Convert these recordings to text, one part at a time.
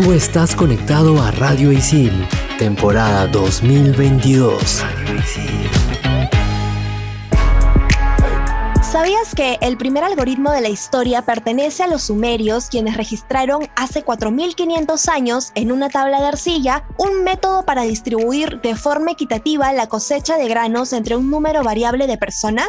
Tú estás conectado a Radio Isil, temporada 2022. ¿Sabías que el primer algoritmo de la historia pertenece a los sumerios, quienes registraron hace 4.500 años en una tabla de arcilla un método para distribuir de forma equitativa la cosecha de granos entre un número variable de personas?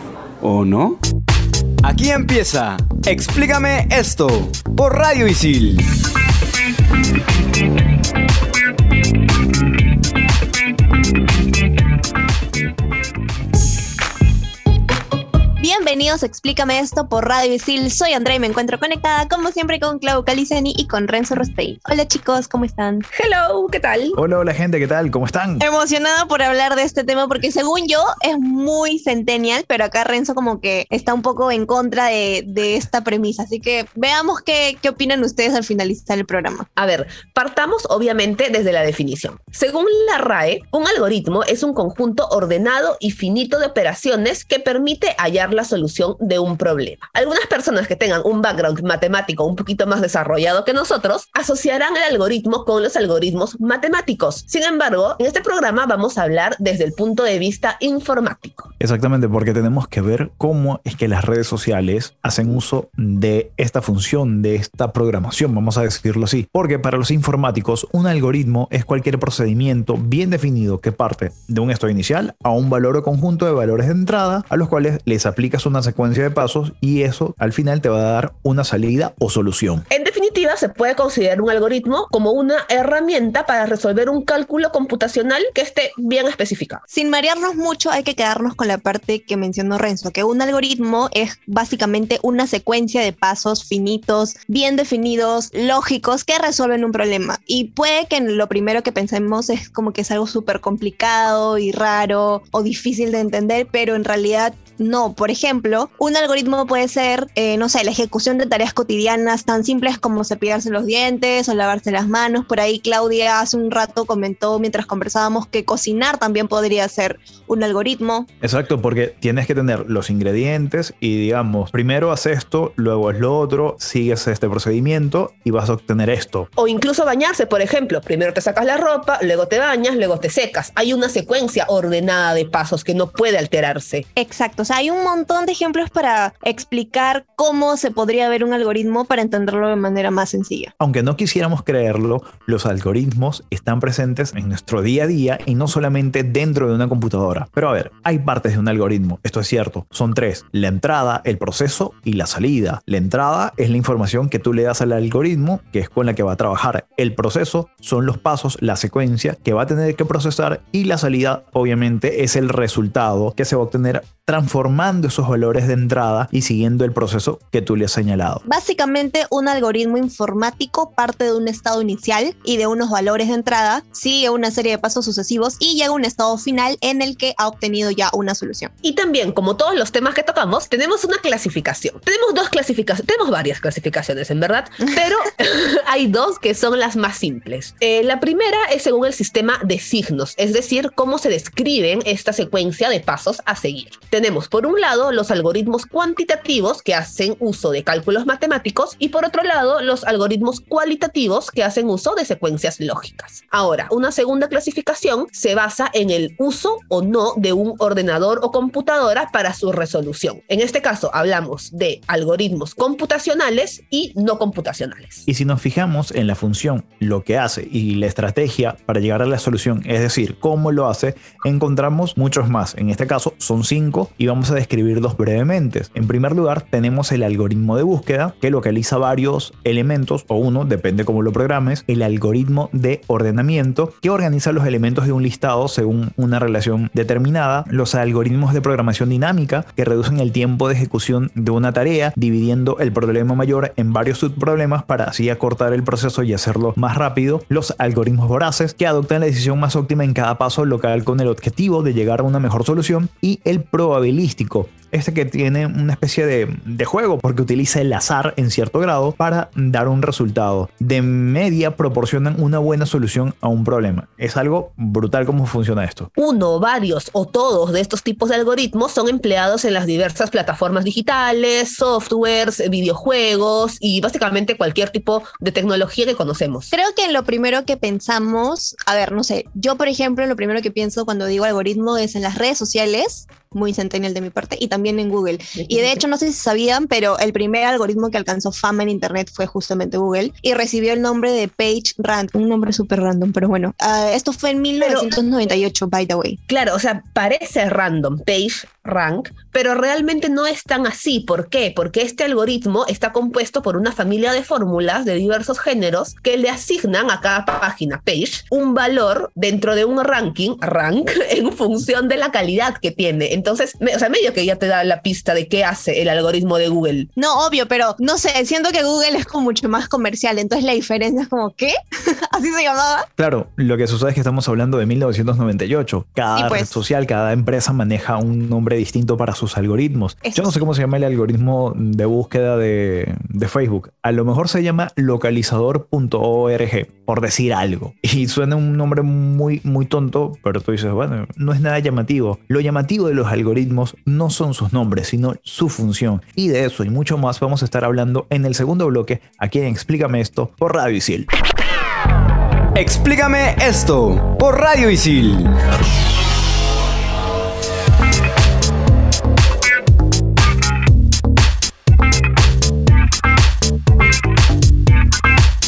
¿O no? Aquí empieza. Explícame esto por Radio Isil. Bienvenidos a Explícame esto por Radio Isil. Soy Andrea y me encuentro conectada como siempre con Clau Caliceni y con Renzo Rostein. Hola chicos, ¿cómo están? Hello, ¿qué tal? Hola, hola gente, ¿qué tal? ¿Cómo están? Emocionada por hablar de este tema porque según yo es muy centennial, pero acá Renzo como que está un poco en contra de, de esta premisa. Así que veamos qué, qué opinan ustedes al finalizar el programa. A ver, partamos obviamente desde la definición. Según la RAE, un algoritmo es un conjunto ordenado y finito de operaciones que permite hallar la solución de un problema. Algunas personas que tengan un background matemático un poquito más desarrollado que nosotros asociarán el algoritmo con los algoritmos matemáticos. Sin embargo, en este programa vamos a hablar desde el punto de vista informático. Exactamente, porque tenemos que ver cómo es que las redes sociales hacen uso de esta función, de esta programación, vamos a decirlo así. Porque para los informáticos, un algoritmo es cualquier procedimiento bien definido que parte de un estado inicial a un valor o conjunto de valores de entrada a los cuales les aplicas una secuencia de pasos y eso al final te va a dar una salida o solución. En definitiva, se puede considerar un algoritmo como una herramienta para resolver un cálculo computacional que esté bien especificado. Sin marearnos mucho, hay que quedarnos con la parte que mencionó Renzo, que un algoritmo es básicamente una secuencia de pasos finitos, bien definidos, lógicos, que resuelven un problema. Y puede que lo primero que pensemos es como que es algo súper complicado y raro o difícil de entender, pero en realidad no. Por ejemplo, un algoritmo puede ser, eh, no sé, la ejecución de tareas cotidianas tan simples como cepillarse los dientes o lavarse las manos. Por ahí Claudia hace un rato comentó mientras conversábamos que cocinar también podría ser un algoritmo. Exacto, porque tienes que tener los ingredientes y digamos, primero haz esto, luego es lo otro, sigues este procedimiento y vas a obtener esto. O incluso bañarse, por ejemplo. Primero te sacas la ropa, luego te bañas, luego te secas. Hay una secuencia ordenada de pasos que no puede alterarse. Exacto, o hay un montón de ejemplos para explicar cómo se podría ver un algoritmo para entenderlo de manera más sencilla. Aunque no quisiéramos creerlo, los algoritmos están presentes en nuestro día a día y no solamente dentro de una computadora. Pero a ver, hay partes de un algoritmo, esto es cierto, son tres, la entrada, el proceso y la salida. La entrada es la información que tú le das al algoritmo, que es con la que va a trabajar. El proceso son los pasos, la secuencia que va a tener que procesar y la salida obviamente es el resultado que se va a obtener transformando esos valores de entrada y siguiendo el proceso que tú le has señalado. Básicamente, un algoritmo informático parte de un estado inicial y de unos valores de entrada, sigue una serie de pasos sucesivos y llega a un estado final en el que ha obtenido ya una solución. Y también, como todos los temas que tocamos, tenemos una clasificación. Tenemos dos clasificaciones, tenemos varias clasificaciones en verdad, pero hay dos que son las más simples. Eh, la primera es según el sistema de signos, es decir, cómo se describen esta secuencia de pasos a seguir. Tenemos por un lado los algoritmos cuantitativos que hacen uso de cálculos matemáticos y por otro lado los algoritmos cualitativos que hacen uso de secuencias lógicas. Ahora, una segunda clasificación se basa en el uso o no de un ordenador o computadora para su resolución. En este caso hablamos de algoritmos computacionales y no computacionales. Y si nos fijamos en la función, lo que hace y la estrategia para llegar a la solución, es decir, cómo lo hace, encontramos muchos más. En este caso son cinco y vamos a describirlos brevemente. En primer lugar, tenemos el algoritmo de búsqueda que localiza varios elementos o uno, depende cómo lo programes, el algoritmo de ordenamiento que organiza los elementos de un listado según una relación determinada, los algoritmos de programación dinámica que reducen el tiempo de ejecución de una tarea dividiendo el problema mayor en varios subproblemas para así acortar el proceso y hacerlo más rápido, los algoritmos voraces que adoptan la decisión más óptima en cada paso local con el objetivo de llegar a una mejor solución y el probabilístico este que tiene una especie de, de, juego porque utiliza el azar en cierto grado para dar un resultado. De media proporcionan una buena solución a un problema. Es algo brutal cómo funciona esto. Uno, varios o todos de estos tipos de algoritmos son empleados en las diversas plataformas digitales, softwares, videojuegos y básicamente cualquier tipo de tecnología que conocemos. Creo que lo primero que pensamos, a ver, no sé, yo por ejemplo lo primero que pienso cuando digo algoritmo es en las redes sociales muy centennial de mi parte, y también en Google. Y de hecho, no sé si sabían, pero el primer algoritmo que alcanzó fama en Internet fue justamente Google y recibió el nombre de Page Rank, un nombre súper random, pero bueno, uh, esto fue en 1998, by the way. Claro, o sea, parece random, Page Rank, pero realmente no es tan así. ¿Por qué? Porque este algoritmo está compuesto por una familia de fórmulas de diversos géneros que le asignan a cada página, page, un valor dentro de un ranking, rank, en función de la calidad que tiene. Entonces, o sea, medio que ya te da la pista de qué hace el algoritmo de Google. No, obvio, pero no sé, siento que Google es como mucho más comercial, entonces la diferencia es como, ¿qué? ¿Así se llamaba? Claro, lo que sucede es que estamos hablando de 1998. Cada pues. red social, cada empresa maneja un nombre distinto para sus algoritmos. Yo no sé cómo se llama el algoritmo de búsqueda de, Facebook. A lo mejor se llama localizador.org, por decir algo. Y suena un nombre muy, muy tonto, pero tú dices, bueno, no es nada llamativo. Lo llamativo de los algoritmos no son sus nombres, sino su función. Y de eso y mucho más vamos a estar hablando en el segundo bloque, aquí en Explícame esto por Radio Isil. Explícame esto por Radio Isil.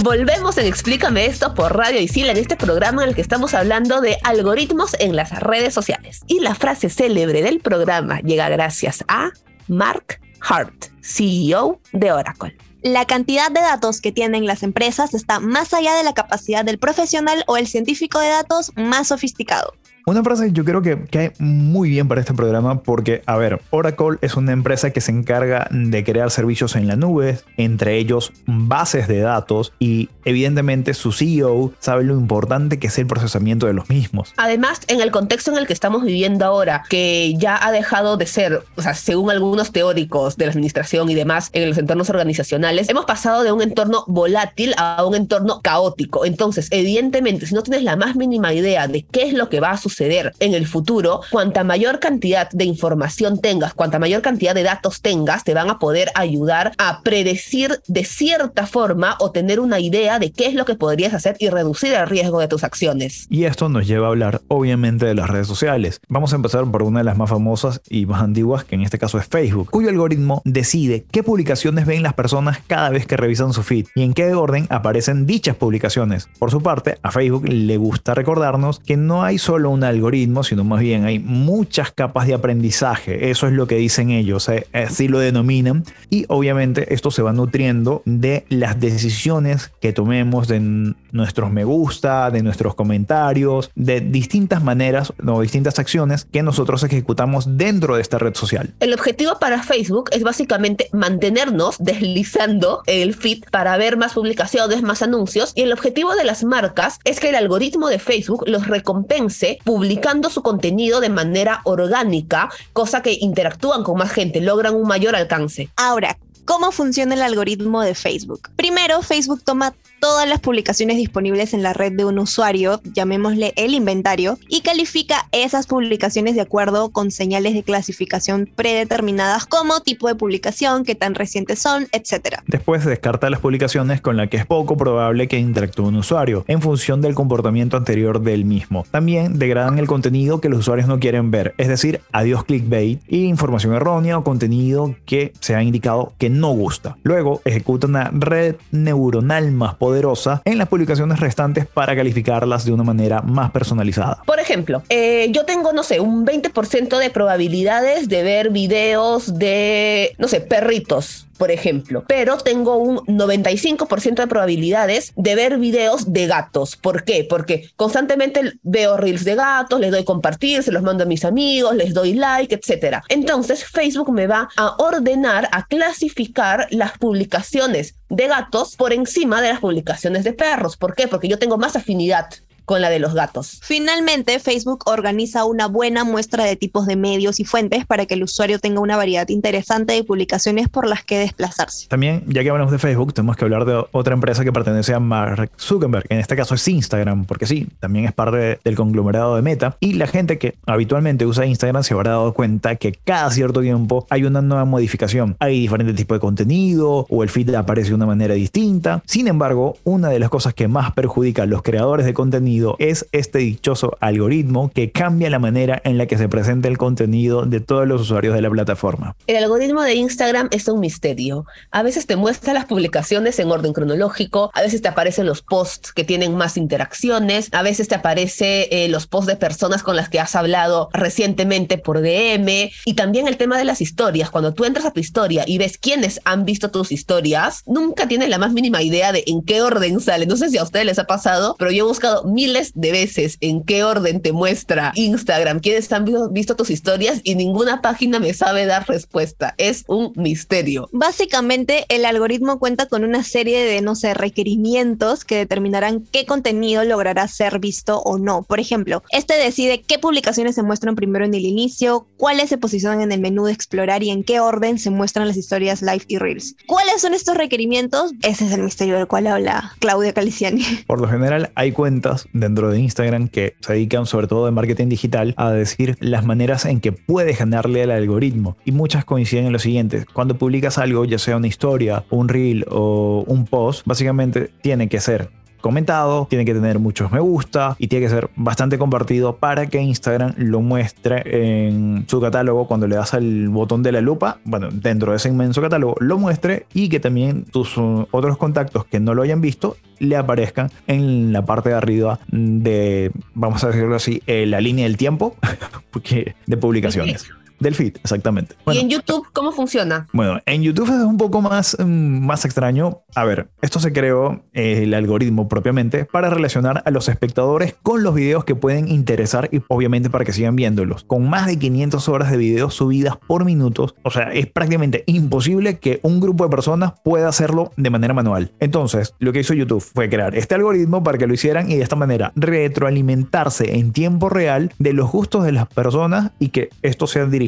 Volvemos en Explícame esto por Radio Isil en este programa en el que estamos hablando de algoritmos en las redes sociales. Y la frase célebre del programa llega gracias a Mark Hart, CEO de Oracle. La cantidad de datos que tienen las empresas está más allá de la capacidad del profesional o el científico de datos más sofisticado. Una frase yo creo que cae muy bien para este programa porque, a ver, Oracle es una empresa que se encarga de crear servicios en la nube, entre ellos bases de datos y evidentemente su CEO sabe lo importante que es el procesamiento de los mismos. Además, en el contexto en el que estamos viviendo ahora, que ya ha dejado de ser, o sea, según algunos teóricos de la administración y demás, en los entornos organizacionales, hemos pasado de un entorno volátil a un entorno caótico. Entonces, evidentemente, si no tienes la más mínima idea de qué es lo que va a suceder, en el futuro, cuanta mayor cantidad de información tengas, cuanta mayor cantidad de datos tengas, te van a poder ayudar a predecir de cierta forma o tener una idea de qué es lo que podrías hacer y reducir el riesgo de tus acciones. Y esto nos lleva a hablar obviamente de las redes sociales. Vamos a empezar por una de las más famosas y más antiguas, que en este caso es Facebook, cuyo algoritmo decide qué publicaciones ven las personas cada vez que revisan su feed y en qué orden aparecen dichas publicaciones. Por su parte, a Facebook le gusta recordarnos que no hay solo una algoritmo, sino más bien hay muchas capas de aprendizaje. Eso es lo que dicen ellos, eh, así lo denominan. Y obviamente esto se va nutriendo de las decisiones que tomemos, de nuestros me gusta, de nuestros comentarios, de distintas maneras o distintas acciones que nosotros ejecutamos dentro de esta red social. El objetivo para Facebook es básicamente mantenernos deslizando el feed para ver más publicaciones, más anuncios. Y el objetivo de las marcas es que el algoritmo de Facebook los recompense publicando su contenido de manera orgánica, cosa que interactúan con más gente, logran un mayor alcance. Ahora, ¿cómo funciona el algoritmo de Facebook? Primero, Facebook toma todas las publicaciones disponibles en la red de un usuario, llamémosle el inventario, y califica esas publicaciones de acuerdo con señales de clasificación predeterminadas como tipo de publicación, qué tan recientes son, etc. Después descarta las publicaciones con las que es poco probable que interactúe un usuario, en función del comportamiento anterior del mismo. También degradan el contenido que los usuarios no quieren ver, es decir, adiós clickbait y información errónea o contenido que se ha indicado que no gusta. Luego ejecuta una red neuronal más poderosa en las publicaciones restantes para calificarlas de una manera más personalizada. Por ejemplo, eh, yo tengo, no sé, un 20% de probabilidades de ver videos de, no sé, perritos por ejemplo, pero tengo un 95% de probabilidades de ver videos de gatos. ¿Por qué? Porque constantemente veo reels de gatos, les doy compartir, se los mando a mis amigos, les doy like, etc. Entonces Facebook me va a ordenar, a clasificar las publicaciones de gatos por encima de las publicaciones de perros. ¿Por qué? Porque yo tengo más afinidad con la de los gatos. Finalmente, Facebook organiza una buena muestra de tipos de medios y fuentes para que el usuario tenga una variedad interesante de publicaciones por las que desplazarse. También, ya que hablamos de Facebook, tenemos que hablar de otra empresa que pertenece a Mark Zuckerberg, en este caso es Instagram, porque sí, también es parte del conglomerado de Meta. Y la gente que habitualmente usa Instagram se habrá dado cuenta que cada cierto tiempo hay una nueva modificación. Hay diferentes tipos de contenido o el feed aparece de una manera distinta. Sin embargo, una de las cosas que más perjudica a los creadores de contenido es este dichoso algoritmo que cambia la manera en la que se presenta el contenido de todos los usuarios de la plataforma. El algoritmo de Instagram es un misterio. A veces te muestra las publicaciones en orden cronológico, a veces te aparecen los posts que tienen más interacciones, a veces te aparece eh, los posts de personas con las que has hablado recientemente por DM y también el tema de las historias. Cuando tú entras a tu historia y ves quiénes han visto tus historias, nunca tienes la más mínima idea de en qué orden sale. No sé si a ustedes les ha pasado, pero yo he buscado miles de veces en qué orden te muestra Instagram, quiénes han visto tus historias y ninguna página me sabe dar respuesta. Es un misterio. Básicamente, el algoritmo cuenta con una serie de, no sé, requerimientos que determinarán qué contenido logrará ser visto o no. Por ejemplo, este decide qué publicaciones se muestran primero en el inicio, cuáles se posicionan en el menú de explorar y en qué orden se muestran las historias live y reels. ¿Cuáles son estos requerimientos? Ese es el misterio del cual habla Claudia Caliciani. Por lo general, hay cuentas dentro de Instagram que se dedican sobre todo en marketing digital a decir las maneras en que puedes ganarle al algoritmo y muchas coinciden en lo siguiente. Cuando publicas algo, ya sea una historia, un reel o un post, básicamente tiene que ser comentado, tiene que tener muchos me gusta y tiene que ser bastante compartido para que Instagram lo muestre en su catálogo cuando le das al botón de la lupa, bueno, dentro de ese inmenso catálogo lo muestre y que también tus uh, otros contactos que no lo hayan visto le aparezcan en la parte de arriba de, vamos a decirlo así, eh, la línea del tiempo de publicaciones. Del feed, exactamente. ¿Y en YouTube cómo funciona? Bueno, en YouTube es un poco más, mm, más extraño. A ver, esto se creó eh, el algoritmo propiamente para relacionar a los espectadores con los videos que pueden interesar y obviamente para que sigan viéndolos. Con más de 500 horas de videos subidas por minutos, o sea, es prácticamente imposible que un grupo de personas pueda hacerlo de manera manual. Entonces, lo que hizo YouTube fue crear este algoritmo para que lo hicieran y de esta manera retroalimentarse en tiempo real de los gustos de las personas y que esto sea dirigido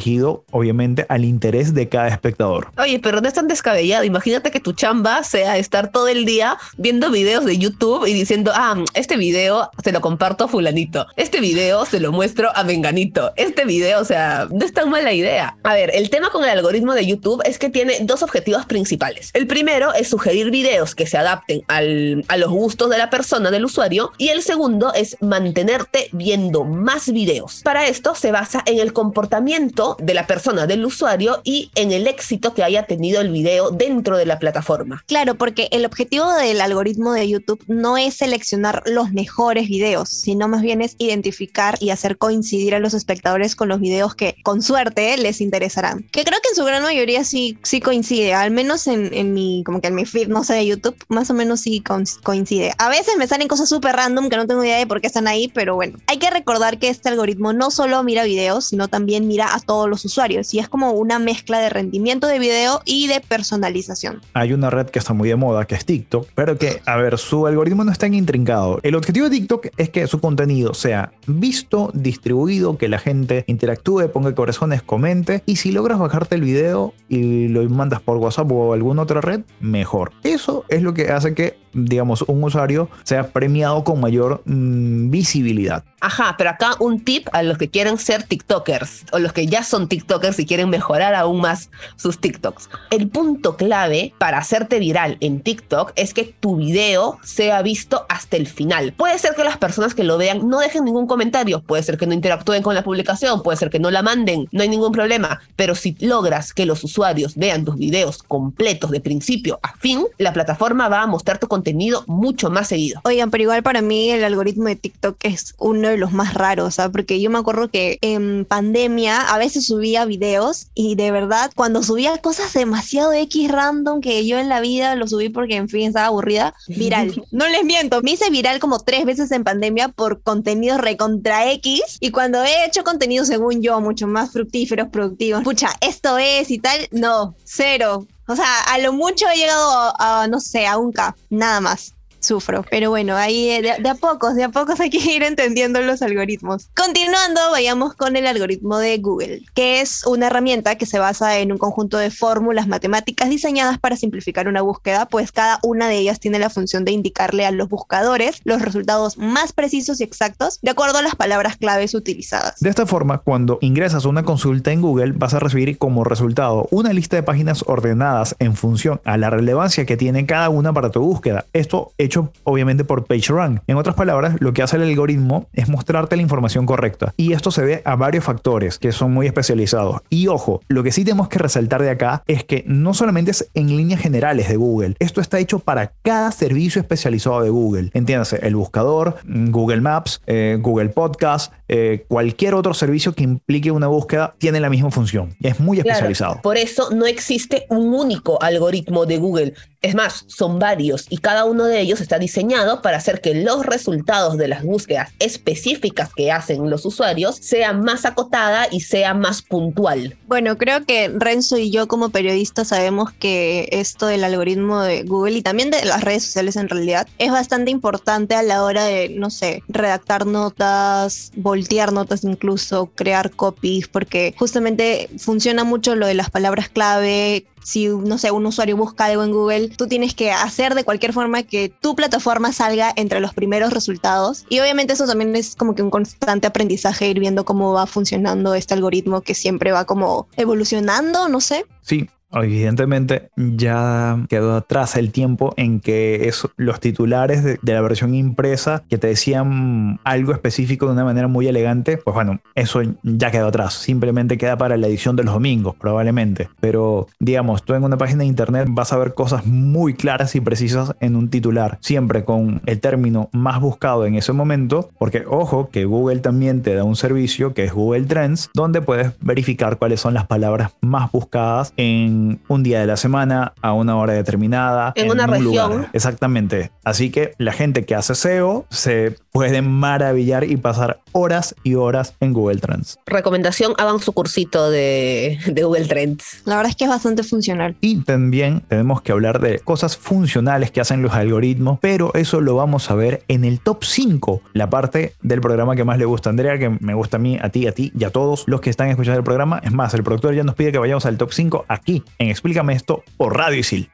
obviamente, al interés de cada espectador. Oye, pero no es tan descabellado. Imagínate que tu chamba sea estar todo el día viendo videos de YouTube y diciendo, ah, este video se lo comparto a fulanito, este video se lo muestro a menganito, este video, o sea, no es tan mala idea. A ver, el tema con el algoritmo de YouTube es que tiene dos objetivos principales. El primero es sugerir videos que se adapten al, a los gustos de la persona, del usuario, y el segundo es mantenerte viendo más videos. Para esto se basa en el comportamiento de la persona, del usuario y en el éxito que haya tenido el video dentro de la plataforma. Claro, porque el objetivo del algoritmo de YouTube no es seleccionar los mejores videos, sino más bien es identificar y hacer coincidir a los espectadores con los videos que con suerte les interesarán. Que creo que en su gran mayoría sí, sí coincide, al menos en, en mi, como que en mi feed, no sé, de YouTube, más o menos sí coincide. A veces me salen cosas súper random que no tengo idea de por qué están ahí, pero bueno, hay que recordar que este algoritmo no solo mira videos, sino también mira a todos los usuarios y es como una mezcla de rendimiento de video y de personalización. Hay una red que está muy de moda que es TikTok, pero que, a ver, su algoritmo no está tan intrincado. El objetivo de TikTok es que su contenido sea visto, distribuido, que la gente interactúe, ponga corazones, comente y si logras bajarte el video y lo mandas por WhatsApp o alguna otra red, mejor. Eso es lo que hace que, digamos, un usuario sea premiado con mayor mm, visibilidad. Ajá, pero acá un tip a los que quieren ser TikTokers o los que ya son TikTokers y quieren mejorar aún más sus TikToks. El punto clave para hacerte viral en TikTok es que tu video sea visto hasta el final. Puede ser que las personas que lo vean no dejen ningún comentario, puede ser que no interactúen con la publicación, puede ser que no la manden, no hay ningún problema, pero si logras que los usuarios vean tus videos completos de principio a fin, la plataforma va a mostrar tu contenido mucho más seguido. Oigan, pero igual para mí el algoritmo de TikTok es uno de los más raros, ¿sabes? Porque yo me acuerdo que en pandemia a veces subía videos y de verdad cuando subía cosas demasiado X random que yo en la vida lo subí porque en fin estaba aburrida, viral. no les miento, me hice viral como tres veces en pandemia por contenidos recontra X y cuando he hecho contenido según yo mucho más fructíferos, productivos, pucha, esto es y tal, no, cero. O sea, a lo mucho he llegado a, no sé, a un K, nada más sufro. Pero bueno, ahí eh, de, a pocos, de a pocos hay que ir entendiendo los algoritmos. Continuando, vayamos con el algoritmo de Google, que es una herramienta que se basa en un conjunto de fórmulas matemáticas diseñadas para simplificar una búsqueda, pues cada una de ellas tiene la función de indicarle a los buscadores los resultados más precisos y exactos de acuerdo a las palabras claves utilizadas. De esta forma, cuando ingresas una consulta en Google, vas a recibir como resultado una lista de páginas ordenadas en función a la relevancia que tiene cada una para tu búsqueda. Esto hecho obviamente por PageRank. En otras palabras, lo que hace el algoritmo es mostrarte la información correcta. Y esto se ve a varios factores que son muy especializados. Y ojo, lo que sí tenemos que resaltar de acá es que no solamente es en líneas generales de Google, esto está hecho para cada servicio especializado de Google. Entiéndase, el buscador, Google Maps, eh, Google Podcast, eh, cualquier otro servicio que implique una búsqueda tiene la misma función. Es muy especializado. por eso no existe un único algoritmo de Google. Es más, son varios y cada uno de ellos está diseñado para hacer que los resultados de las búsquedas específicas que hacen los usuarios sean más acotada y sea más puntual. Bueno, creo que Renzo y yo como periodistas sabemos que esto del algoritmo de Google y también de las redes sociales en realidad es bastante importante a la hora de, no sé, redactar notas, voltear notas incluso, crear copies, porque justamente funciona mucho lo de las palabras clave, si, no sé, un usuario busca algo en Google, tú tienes que hacer de cualquier forma que tu plataforma salga entre los primeros resultados. Y obviamente eso también es como que un constante aprendizaje, ir viendo cómo va funcionando este algoritmo que siempre va como evolucionando, no sé. Sí, Evidentemente ya quedó atrás el tiempo en que los titulares de, la versión impresa que te decían algo específico de una manera muy elegante, pues bueno, eso ya quedó atrás. Simplemente queda para la edición de los domingos, probablemente. Pero digamos, tú en una página de internet vas a ver cosas muy claras y precisas en un titular, siempre con el término más buscado en ese momento, porque ojo que Google también te da un servicio que es Google Trends, donde puedes verificar cuáles son las palabras más buscadas en un día de la semana, a una hora determinada. En, una región. Exactamente. Así que la gente que hace SEO se puede maravillar y pasar horas y horas en Google Trends. Recomendación, hagan su cursito de, de Google Trends. La verdad es que es bastante funcional. Y también tenemos que hablar de cosas funcionales que hacen los algoritmos, pero eso lo vamos a ver en el top 5, la parte del programa que más le gusta a Andrea, que me gusta a mí, a ti, a ti y a todos los que están escuchando el programa. Es más, el productor ya nos pide que vayamos al top 5 aquí en Explícame esto por Radio Isil.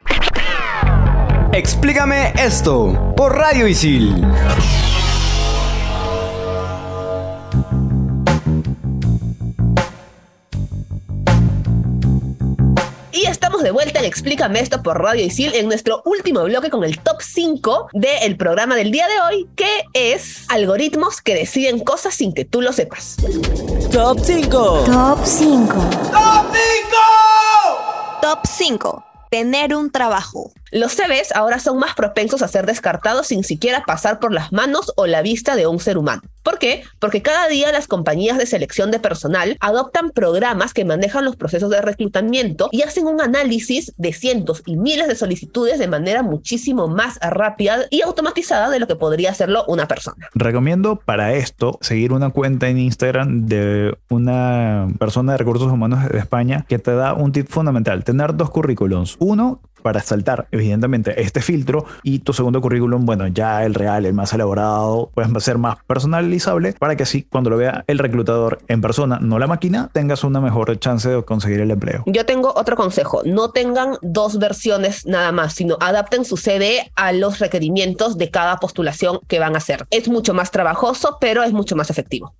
Explícame esto por Radio Isil. Estamos de vuelta en Explícame esto por Radio Isil en nuestro último bloque con el top 5 del programa del día de hoy, que es algoritmos que deciden cosas sin que tú lo sepas. Top 5. Top 5. ¡Top 5! Top 5. Tener un trabajo. Los CVs ahora son más propensos a ser descartados sin siquiera pasar por las manos o la vista de un ser humano. ¿Por qué? Porque cada día las compañías de selección de personal adoptan programas que manejan los procesos de reclutamiento y hacen un análisis de cientos y miles de solicitudes de manera muchísimo más rápida y automatizada de lo que podría hacerlo una persona. Recomiendo para esto seguir una cuenta en Instagram de una persona de recursos humanos de España que te da un tip fundamental, tener dos currículums. Uno para saltar, evidentemente, este filtro y tu segundo currículum, bueno, ya el real, el más elaborado, pues va a ser más personalizable para que así cuando lo vea el reclutador en persona, no la máquina, tengas una mejor chance de conseguir el empleo. Yo tengo otro consejo, no tengan dos versiones nada más, sino adapten su CV a los requerimientos de cada postulación que van a hacer. Es mucho más trabajoso, pero es mucho más efectivo.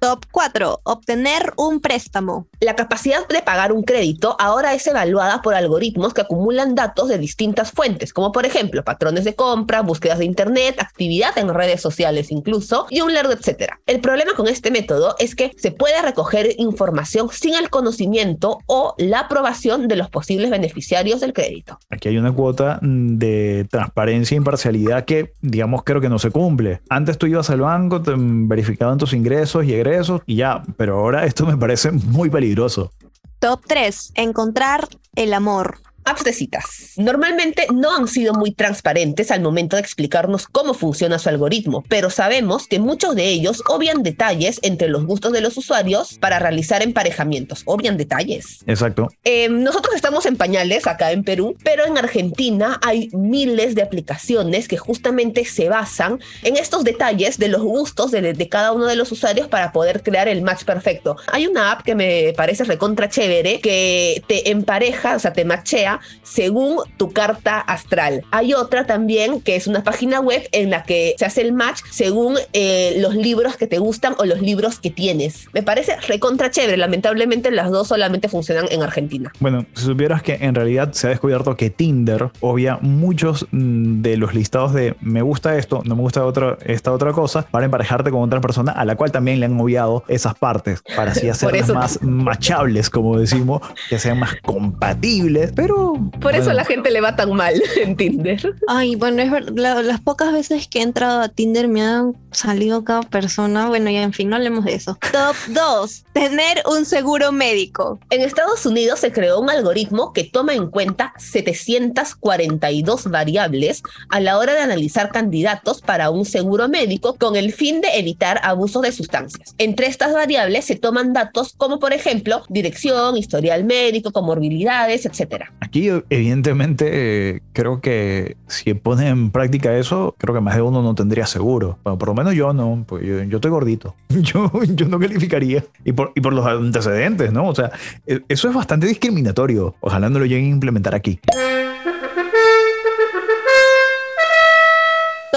Top 4. Obtener un préstamo. La capacidad de pagar un crédito ahora es evaluada por algoritmos que acumulan datos de distintas fuentes, como por ejemplo patrones de compra, búsquedas de internet, actividad en redes sociales incluso, y un largo etcétera. El problema con este método es que se puede recoger información sin el conocimiento o la aprobación de los posibles beneficiarios del crédito. Aquí hay una cuota mm, de transparencia e imparcialidad que, digamos, creo que no se cumple. Antes tú ibas al banco, te verificaban tus ingresos y egresos y ya, pero ahora esto me parece muy peligroso. Top 3. Encontrar el amor. Apps de citas. Normalmente no han sido muy transparentes al momento de explicarnos cómo funciona su algoritmo, pero sabemos que muchos de ellos obvian detalles entre los gustos de los usuarios para realizar emparejamientos. Obvian detalles. Exacto. Eh, nosotros estamos en pañales acá en Perú, pero en Argentina hay miles de aplicaciones que justamente se basan en estos detalles de los gustos de, de cada uno de los usuarios para poder crear el match perfecto. Hay una app que me parece recontra chévere que te empareja, o sea, te machea según tu carta astral. Hay otra también que es una página web en la que se hace el match según eh, los libros que te gustan o los libros que tienes. Me parece recontra chévere. Lamentablemente las dos solamente funcionan en Argentina. Bueno, si supieras que en realidad se ha descubierto que Tinder obvia muchos mm, de los listados de me gusta esto, no me gusta otra, esta otra cosa, para emparejarte con otra persona a la cual también le han obviado esas partes, para así hacerlas más machables, como decimos, que sean más compatibles, pero por eso la gente le va tan mal en Tinder. Ay, bueno, es verdad, las pocas veces que he entrado a Tinder me han salido cada persona. Bueno, ya en fin, no hablemos de eso. Top 2. Tener un seguro médico. En Estados Unidos se creó un algoritmo que toma en cuenta 742 variables a la hora de analizar candidatos para un seguro médico con el fin de evitar abusos de sustancias. Entre estas variables se toman datos como por ejemplo dirección, historial médico, comorbilidades, etc. Aquí evidentemente eh, creo que si ponen en práctica eso, creo que más de uno no tendría seguro. Bueno, por lo menos yo no, pues yo, yo estoy gordito. Yo, yo no calificaría. Y por, y por los antecedentes, ¿no? O sea, e, eso es bastante discriminatorio. Ojalá no lo lleguen a implementar aquí.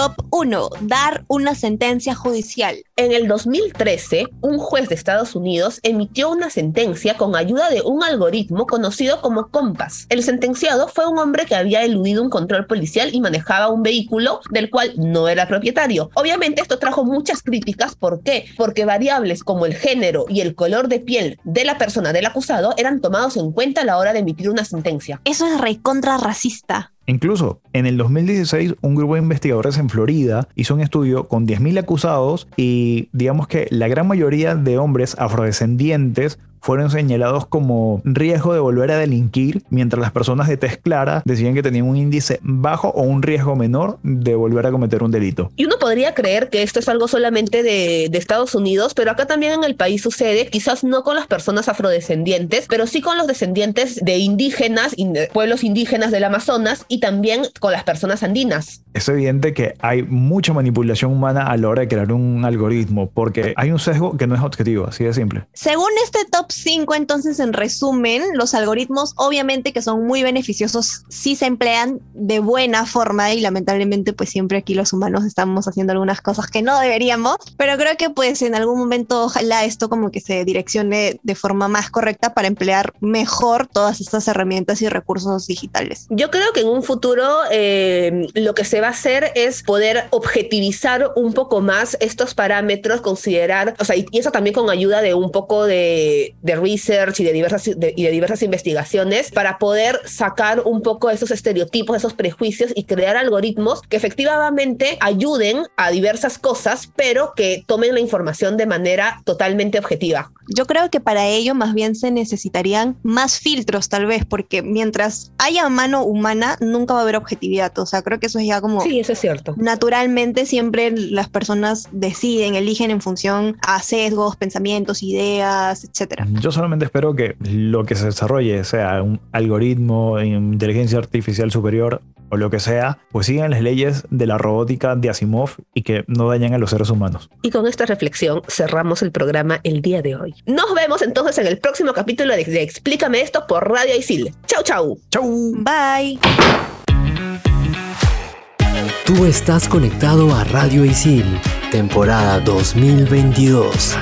Top 1. Dar una sentencia judicial. En el 2013, un juez de Estados Unidos emitió una sentencia con ayuda de un algoritmo conocido como Compass. El sentenciado fue un hombre que había eludido un control policial y manejaba un vehículo del cual no era propietario. Obviamente esto trajo muchas críticas. ¿Por qué? Porque variables como el género y el color de piel de la persona del acusado eran tomados en cuenta a la hora de emitir una sentencia. Eso es recontra racista. Incluso en el 2016, un grupo de investigadores en Florida hizo un estudio con 10.000 acusados y digamos que la gran mayoría de hombres afrodescendientes fueron señalados como riesgo de volver a delinquir, mientras las personas de tez clara decían que tenían un índice bajo o un riesgo menor de volver a cometer un delito. Y uno podría creer que esto es algo solamente de, de Estados Unidos, pero acá también en el país sucede, quizás no con las personas afrodescendientes, pero sí con los descendientes de indígenas, in- pueblos indígenas del Amazonas y también con las personas andinas. Es evidente que hay mucha manipulación humana a la hora de crear un algoritmo, porque hay un sesgo que no es objetivo, así de simple. Según este top 5, entonces, en resumen, los algoritmos, obviamente que son muy beneficiosos, sí se emplean de buena forma y lamentablemente, pues siempre aquí los humanos estamos haciendo algunas cosas que no deberíamos, pero creo que pues en algún momento ojalá esto como que se direccione de forma más correcta para emplear mejor todas estas herramientas y recursos digitales. Yo creo que en un futuro eh, lo que se va a hacer es poder objetivizar un poco más estos parámetros, considerar, o sea, y eso también con ayuda de un poco de, de research y de, diversas, de- y de diversas investigaciones para poder sacar un poco esos estereotipos, esos prejuicios y crear algoritmos que efectivamente ayuden a diversas cosas, pero que tomen la información de manera totalmente objetiva. Yo creo que para ello más bien se necesitarían más filtros tal vez, porque mientras haya mano humana nunca va a haber objetividad. O sea, creo que eso es ya como Sí, eso es cierto. naturalmente siempre las personas deciden, eligen en función a sesgos, pensamientos, ideas, etcétera. Yo solamente espero que lo que se desarrolle, sea un algoritmo, inteligencia artificial superior o lo que sea, pues sigan las leyes de la robótica de Asimov y que no dañen a los seres humanos. Y con esta reflexión cerramos el programa el día de hoy. Nos vemos entonces en el próximo capítulo de, Explícame esto por Radio Isil. Chau, chau. ¡Chau! Bye. Tú estás conectado a Radio Isil temporada 2022.